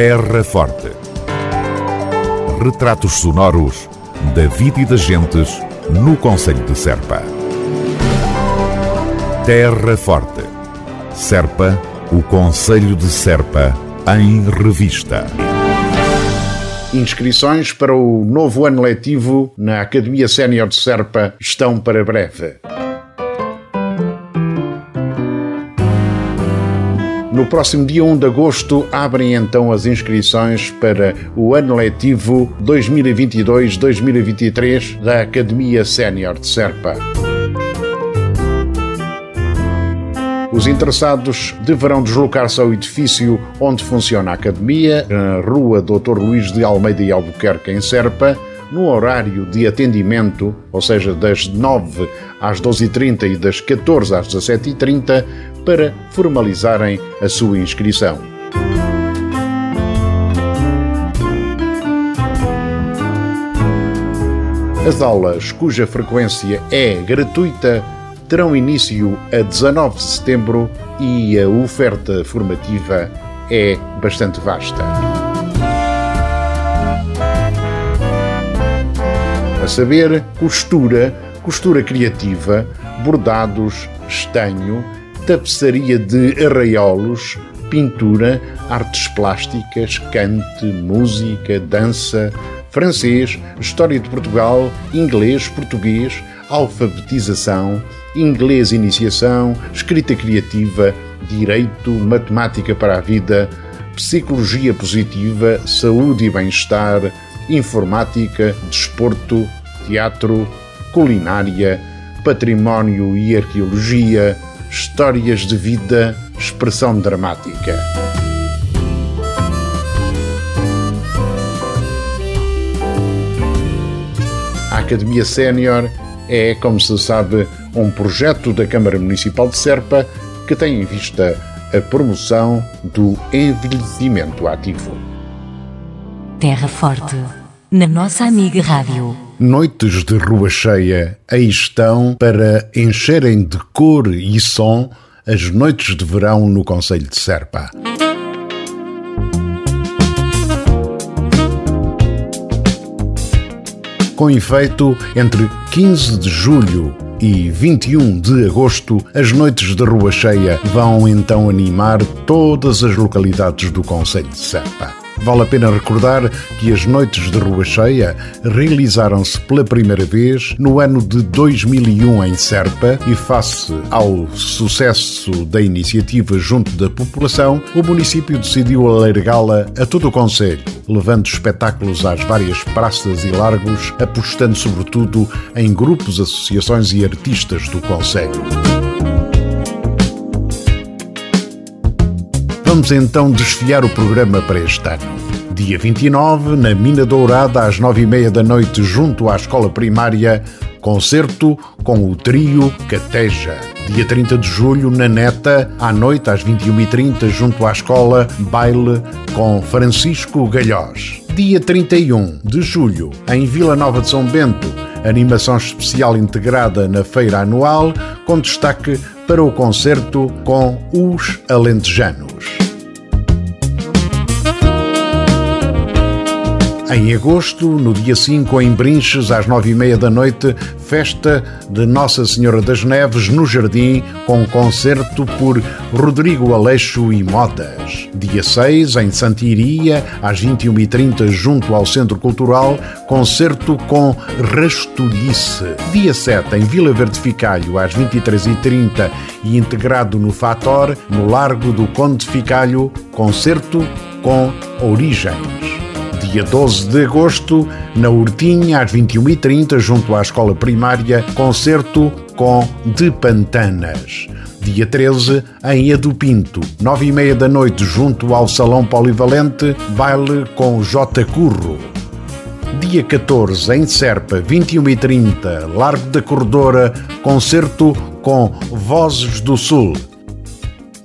Terra Forte. Retratos sonoros da vida e das gentes no Conselho de Serpa. Terra Forte. Serpa, o Conselho de Serpa, em revista. Inscrições para o novo ano letivo na Academia Sénior de Serpa estão para breve. No próximo dia 1 de agosto abrem então as inscrições para o ano letivo 2022-2023 da Academia Sénior de Serpa. Os interessados deverão deslocar-se ao edifício onde funciona a academia, na Rua Dr. Luís de Almeida e Albuquerque, em Serpa, no horário de atendimento, ou seja, das 9 às 12h30 e das 14 às 17h30, para formalizarem a sua inscrição. As aulas, cuja frequência é gratuita, terão início a 19 de setembro e a oferta formativa é bastante vasta. A saber, costura, costura criativa, bordados, estanho, tapeçaria de arraiolos, pintura, artes plásticas, cante, música, dança, francês, história de Portugal, inglês, português, alfabetização, inglês iniciação, escrita criativa, direito, matemática para a vida, psicologia positiva, saúde e bem-estar, informática, desporto, teatro, culinária, património e arqueologia, histórias de vida, expressão dramática. A Academia Sénior é, como se sabe, um projeto da Câmara Municipal de Serpa que tem em vista a promoção do envelhecimento ativo. Terra Forte, na nossa amiga Rádio. Noites de rua cheia aí estão para encherem de cor e som as noites de verão no Conselho de Serpa. Com efeito, entre 15 de julho e 21 de agosto, as noites de rua cheia vão então animar todas as localidades do Conselho de Serpa. Vale a pena recordar que as Noites de Rua Cheia realizaram-se pela primeira vez no ano de 2001 em Serpa e, face ao sucesso da iniciativa junto da população, o município decidiu alargá-la a todo o Conselho, levando espetáculos às várias praças e largos, apostando sobretudo em grupos, associações e artistas do Conselho. Vamos então desfiar o programa para este ano. Dia 29, na Mina Dourada, às nove e meia da noite, junto à Escola Primária, concerto com o trio Cateja. Dia 30 de julho, na Neta, à noite, às 21h30, junto à escola, baile com Francisco Galhós. Dia 31 de julho, em Vila Nova de São Bento, animação especial integrada na feira anual, com destaque para o concerto com os Alentejanos. Em agosto, no dia 5, em Brinches, às nove e meia da noite, festa de Nossa Senhora das Neves no Jardim, com concerto por Rodrigo Aleixo e Motas. Dia 6, em Santiria, às 21h30, junto ao Centro Cultural, concerto com Rastolice. Dia 7, em Vila Verde Ficalho, às 23h30 e integrado no Fator, no Largo do Conde Ficalho, concerto com Origens dia 12 de agosto, na Hortinha, às 21h30, junto à escola primária, concerto com De Pantanas. Dia 13, em Edu Pinto, 9h30 da noite, junto ao Salão Polivalente, baile com J. Curro. Dia 14, em Serpa, 21h30, Largo da Corredora, concerto com Vozes do Sul.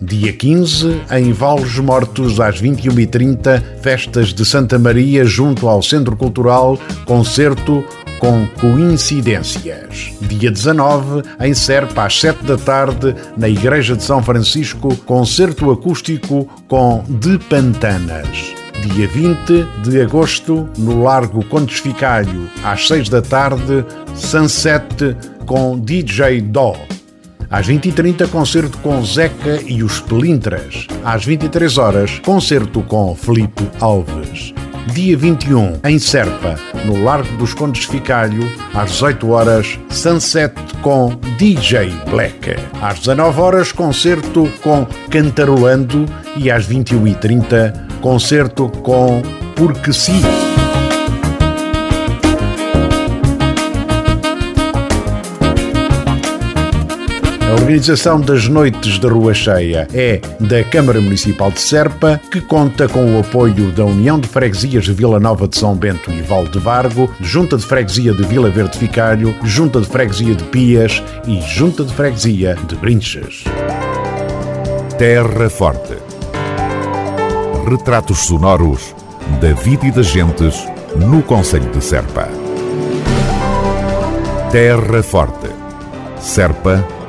Dia 15, em Vales Mortos, às 21h30, festas de Santa Maria junto ao Centro Cultural, concerto com coincidências. Dia 19, em Serpa, às 7 da tarde, na Igreja de São Francisco, concerto acústico com De Pantanas. Dia 20 de agosto, no Largo Condes Ficalho, às 6 da tarde, Sunset com DJ Dó. Às 20h30, concerto com Zeca e os Pelintras. Às 23 horas, concerto com Felipe Alves. Dia 21, em Serpa, no Largo dos Condes Ficalho, às 18 horas, Sunset com DJ Black. Às 19 horas, concerto com Cantarolando e às 21h30, concerto com Porque Sim. A organização das Noites da Rua Cheia é da Câmara Municipal de Serpa, que conta com o apoio da União de Freguesias de Vila Nova de São Bento e Val de Vargo, Junta de Freguesia de Vila Verde Ficário, Junta de Freguesia de Pias e Junta de Freguesia de Brinches. Terra Forte. Retratos sonoros da vida e das gentes no Conselho de Serpa. Terra Forte. Serpa